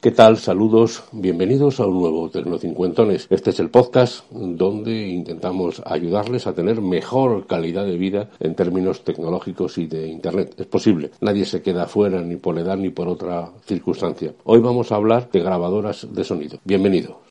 ¿Qué tal? Saludos, bienvenidos a un nuevo Tecnocincuentones. Este es el podcast donde intentamos ayudarles a tener mejor calidad de vida en términos tecnológicos y de Internet. Es posible, nadie se queda fuera ni por edad ni por otra circunstancia. Hoy vamos a hablar de grabadoras de sonido. Bienvenido.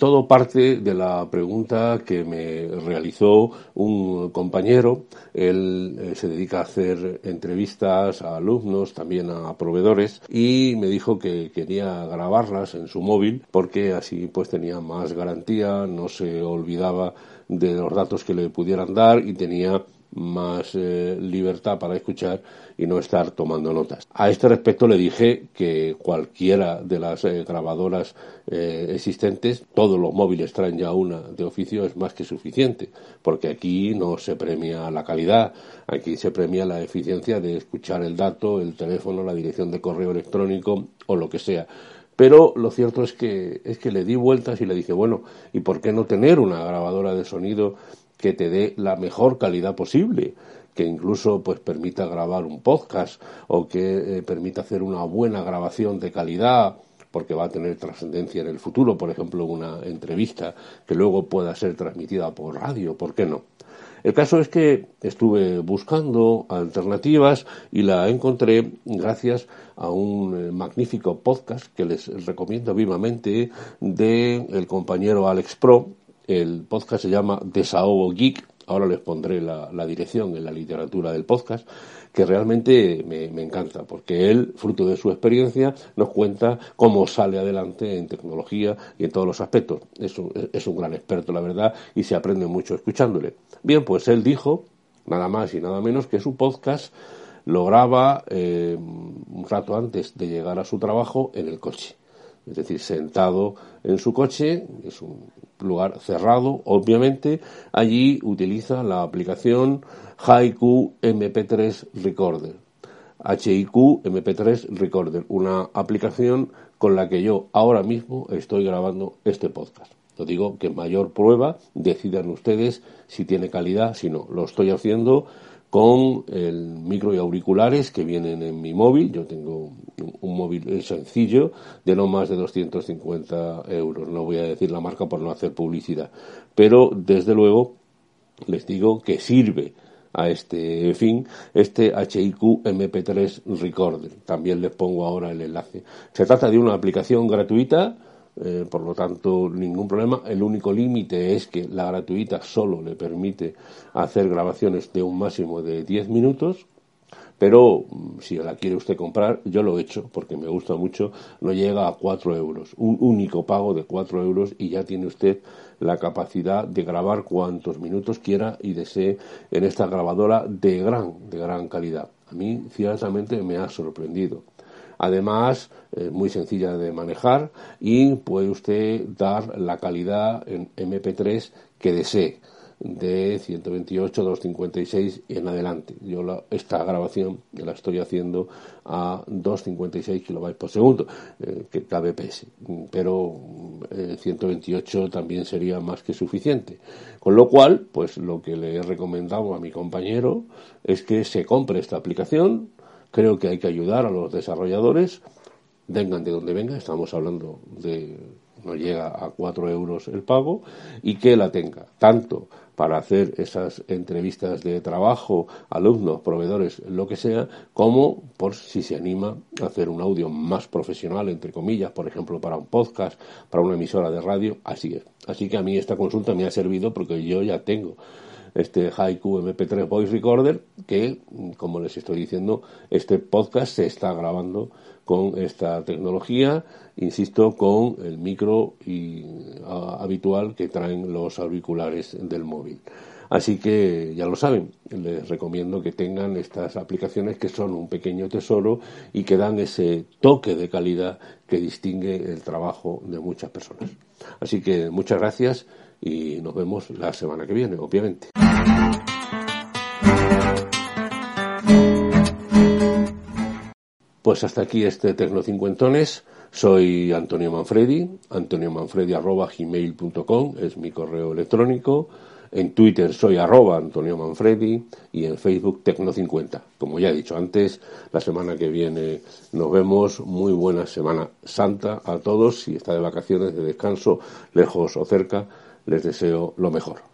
Todo parte de la pregunta que me realizó un compañero. Él eh, se dedica a hacer entrevistas a alumnos, también a proveedores, y me dijo que quería grabarlas en su móvil porque así pues tenía más garantía, no se olvidaba de los datos que le pudieran dar y tenía más eh, libertad para escuchar y no estar tomando notas. A este respecto le dije que cualquiera de las eh, grabadoras eh, existentes, todos los móviles traen ya una de oficio, es más que suficiente, porque aquí no se premia la calidad, aquí se premia la eficiencia de escuchar el dato, el teléfono, la dirección de correo electrónico o lo que sea. Pero lo cierto es que, es que le di vueltas y le dije, bueno, ¿y por qué no tener una grabadora de sonido que te dé la mejor calidad posible, que incluso pues permita grabar un podcast o que eh, permita hacer una buena grabación de calidad porque va a tener trascendencia en el futuro, por ejemplo, una entrevista que luego pueda ser transmitida por radio, ¿por qué no? El caso es que estuve buscando alternativas y la encontré gracias a un eh, magnífico podcast que les recomiendo vivamente de el compañero Alex Pro, el podcast se llama Desahogo Geek. Ahora les pondré la, dirección en la literatura del podcast, que realmente me, encanta, porque él, fruto de su experiencia, nos cuenta cómo sale adelante en tecnología y en todos los aspectos. Es un, es un gran experto, la verdad, y se aprende mucho escuchándole. Bien, pues él dijo, nada más y nada menos, que su podcast lo graba eh, un rato antes de llegar a su trabajo en el coche es decir, sentado en su coche, es un lugar cerrado, obviamente, allí utiliza la aplicación Haiku MP3 Recorder. HIQ MP3 Recorder, una aplicación con la que yo ahora mismo estoy grabando este podcast. Lo digo que mayor prueba, decidan ustedes si tiene calidad, si no. Lo estoy haciendo con el micro y auriculares que vienen en mi móvil. Yo tengo un móvil sencillo de no más de 250 euros. No voy a decir la marca por no hacer publicidad. Pero desde luego les digo que sirve a este fin este HIQ MP3 Recorder. También les pongo ahora el enlace. Se trata de una aplicación gratuita eh, por lo tanto, ningún problema. El único límite es que la gratuita solo le permite hacer grabaciones de un máximo de 10 minutos, pero mm, si la quiere usted comprar, yo lo he hecho porque me gusta mucho, no llega a 4 euros. Un único pago de 4 euros y ya tiene usted la capacidad de grabar cuantos minutos quiera y desee en esta grabadora de gran, de gran calidad. A mí, ciertamente, me ha sorprendido. Además, es muy sencilla de manejar y puede usted dar la calidad en MP3 que desee de 128, 256 y en adelante. Yo esta grabación la estoy haciendo a 256 kilobytes por segundo, eh, que kbps, pero 128 eh, también sería más que suficiente. Con lo cual, pues lo que le he recomendado a mi compañero es que se compre esta aplicación, Creo que hay que ayudar a los desarrolladores, vengan de donde venga, estamos hablando de no llega a cuatro euros el pago, y que la tenga, tanto para hacer esas entrevistas de trabajo, alumnos, proveedores, lo que sea, como por si se anima a hacer un audio más profesional, entre comillas, por ejemplo, para un podcast, para una emisora de radio, así es. Así que a mí esta consulta me ha servido porque yo ya tengo este Haiku MP3 Voice Recorder, que, como les estoy diciendo, este podcast se está grabando con esta tecnología, insisto, con el micro y, habitual que traen los auriculares del móvil. Así que ya lo saben, les recomiendo que tengan estas aplicaciones que son un pequeño tesoro y que dan ese toque de calidad que distingue el trabajo de muchas personas. Así que muchas gracias y nos vemos la semana que viene, obviamente. Pues hasta aquí este Tecnocincuentones. Soy Antonio Manfredi, antoniomanfredi.gmail.com es mi correo electrónico. En Twitter soy arroba Antonio Manfredi y en Facebook Tecno50. Como ya he dicho antes, la semana que viene nos vemos. Muy buena Semana Santa a todos. Si está de vacaciones, de descanso, lejos o cerca, les deseo lo mejor.